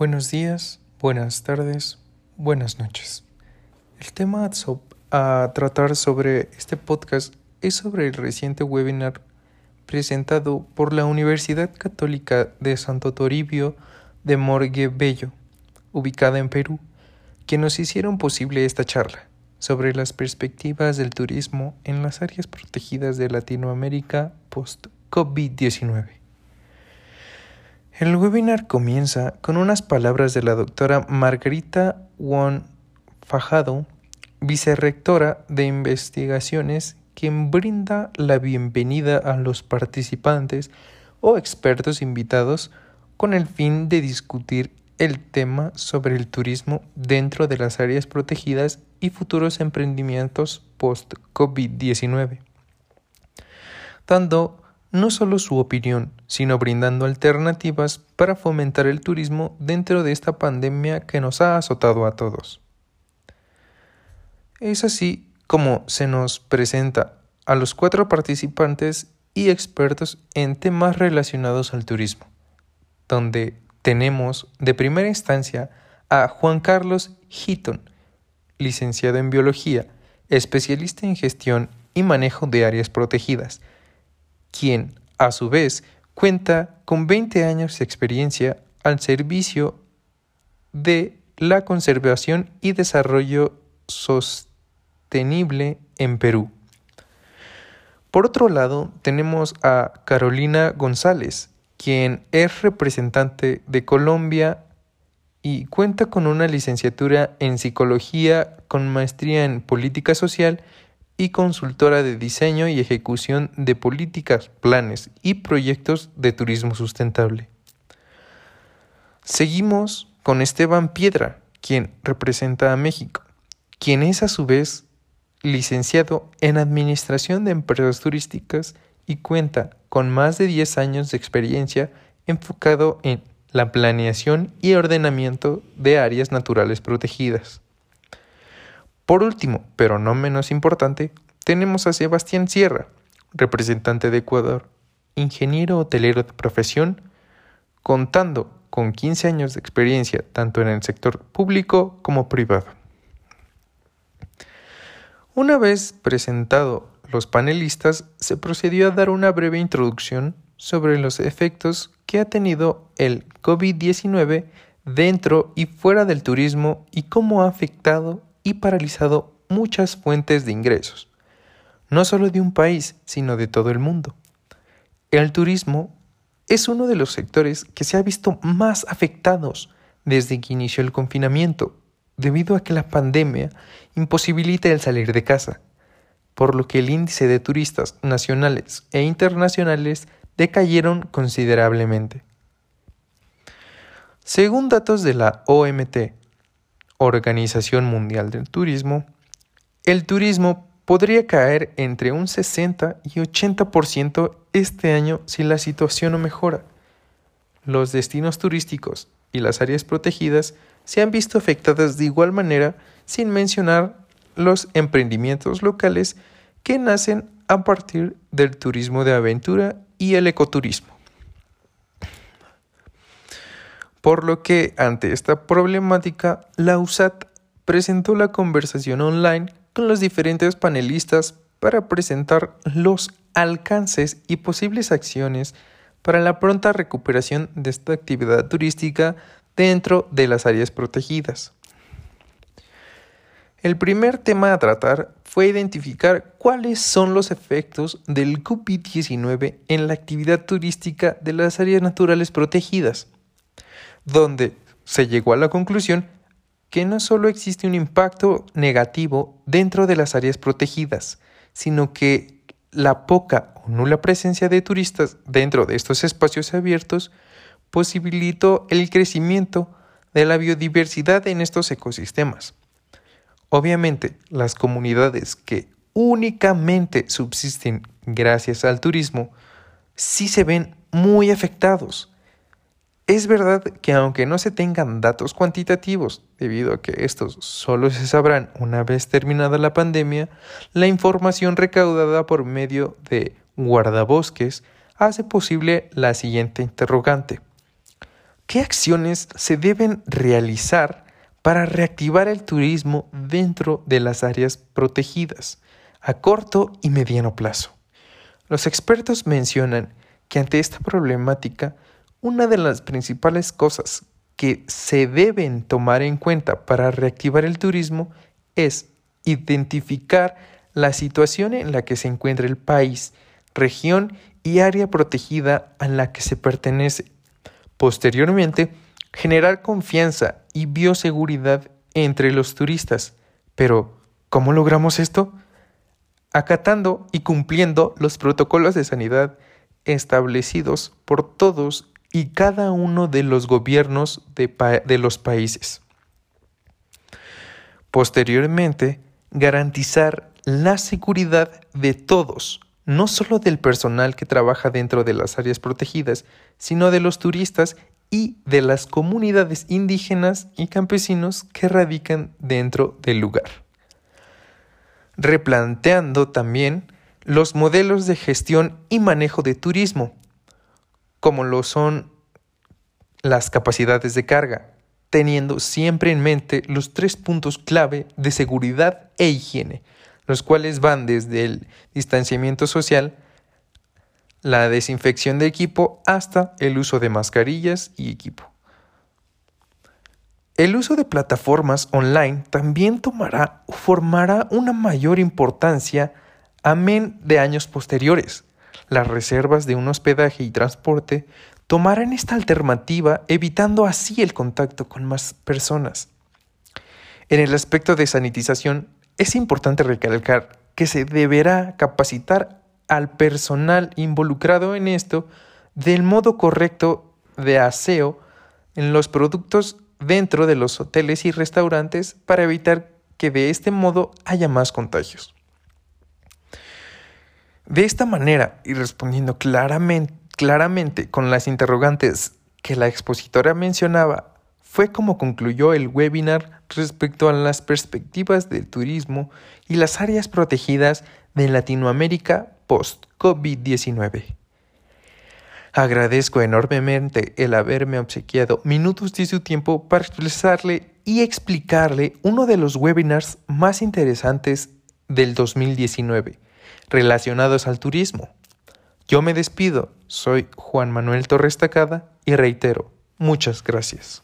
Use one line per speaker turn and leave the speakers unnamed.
Buenos días, buenas tardes, buenas noches. El tema a tratar sobre este podcast es sobre el reciente webinar presentado por la Universidad Católica de Santo Toribio de Morgue Bello, ubicada en Perú, que nos hicieron posible esta charla sobre las perspectivas del turismo en las áreas protegidas de Latinoamérica post-COVID-19. El webinar comienza con unas palabras de la doctora Margarita Won Fajado, vicerrectora de investigaciones, quien brinda la bienvenida a los participantes o expertos invitados con el fin de discutir el tema sobre el turismo dentro de las áreas protegidas y futuros emprendimientos post-COVID-19, dando no solo su opinión, sino brindando alternativas para fomentar el turismo dentro de esta pandemia que nos ha azotado a todos. Es así como se nos presenta a los cuatro participantes y expertos en temas relacionados al turismo, donde tenemos de primera instancia a Juan Carlos Hitton, licenciado en biología, especialista en gestión y manejo de áreas protegidas, quien, a su vez, cuenta con 20 años de experiencia al servicio de la conservación y desarrollo sostenible en Perú. Por otro lado, tenemos a Carolina González, quien es representante de Colombia y cuenta con una licenciatura en psicología con maestría en política social y consultora de diseño y ejecución de políticas, planes y proyectos de turismo sustentable. Seguimos con Esteban Piedra, quien representa a México, quien es a su vez licenciado en Administración de Empresas Turísticas y cuenta con más de 10 años de experiencia enfocado en la planeación y ordenamiento de áreas naturales protegidas. Por último, pero no menos importante, tenemos a Sebastián Sierra, representante de Ecuador, ingeniero hotelero de profesión, contando con 15 años de experiencia tanto en el sector público como privado. Una vez presentado los panelistas, se procedió a dar una breve introducción sobre los efectos que ha tenido el COVID-19 dentro y fuera del turismo y cómo ha afectado y paralizado muchas fuentes de ingresos, no solo de un país, sino de todo el mundo. El turismo es uno de los sectores que se ha visto más afectados desde que inició el confinamiento, debido a que la pandemia imposibilita el salir de casa, por lo que el índice de turistas nacionales e internacionales decayeron considerablemente. Según datos de la OMT, Organización Mundial del Turismo, el turismo podría caer entre un 60 y 80% este año si la situación no mejora. Los destinos turísticos y las áreas protegidas se han visto afectadas de igual manera sin mencionar los emprendimientos locales que nacen a partir del turismo de aventura y el ecoturismo. Por lo que ante esta problemática, la USAT presentó la conversación online con los diferentes panelistas para presentar los alcances y posibles acciones para la pronta recuperación de esta actividad turística dentro de las áreas protegidas. El primer tema a tratar fue identificar cuáles son los efectos del COVID-19 en la actividad turística de las áreas naturales protegidas donde se llegó a la conclusión que no solo existe un impacto negativo dentro de las áreas protegidas, sino que la poca o nula presencia de turistas dentro de estos espacios abiertos posibilitó el crecimiento de la biodiversidad en estos ecosistemas. Obviamente, las comunidades que únicamente subsisten gracias al turismo sí se ven muy afectados es verdad que aunque no se tengan datos cuantitativos, debido a que estos solo se sabrán una vez terminada la pandemia, la información recaudada por medio de guardabosques hace posible la siguiente interrogante. ¿qué acciones se deben realizar para reactivar el turismo dentro de las áreas protegidas a corto y mediano plazo? Los expertos mencionan que ante esta problemática, una de las principales cosas que se deben tomar en cuenta para reactivar el turismo es identificar la situación en la que se encuentra el país, región y área protegida a la que se pertenece. Posteriormente, generar confianza y bioseguridad entre los turistas. Pero, ¿cómo logramos esto? Acatando y cumpliendo los protocolos de sanidad establecidos por todos y cada uno de los gobiernos de, los países. Posteriormente, garantizar la seguridad de todos, no solo del personal que trabaja dentro de las áreas protegidas, sino de los turistas y de las comunidades indígenas y campesinos que radican dentro del lugar. Replanteando también los modelos de gestión y manejo de turismo, como lo son las capacidades de carga, teniendo siempre en mente los tres puntos clave de seguridad e higiene, los cuales van desde el distanciamiento social, la desinfección de equipo hasta el uso de mascarillas y equipo. El uso de plataformas online también tomará o formará una mayor importancia amén de años posteriores. Las reservas de un hospedaje y transporte tomarán esta alternativa evitando así el contacto con más personas. En el aspecto de sanitización, es importante recalcar que se deberá capacitar al personal involucrado en esto del modo correcto de aseo en los productos dentro de los hoteles y restaurantes para evitar que de este modo haya más contagios. De esta manera, y respondiendo claramente, con las interrogantes que la expositora mencionaba, fue como concluyó el webinar respecto a las perspectivas del turismo y las áreas protegidas de Latinoamérica post-COVID-19. Agradezco enormemente el haberme obsequiado minutos de su tiempo para expresarle y explicarle uno de los webinars más interesantes del 2019 relacionados al turismo. Yo me despido, soy Juan Manuel Torres Tacada y reitero, muchas gracias.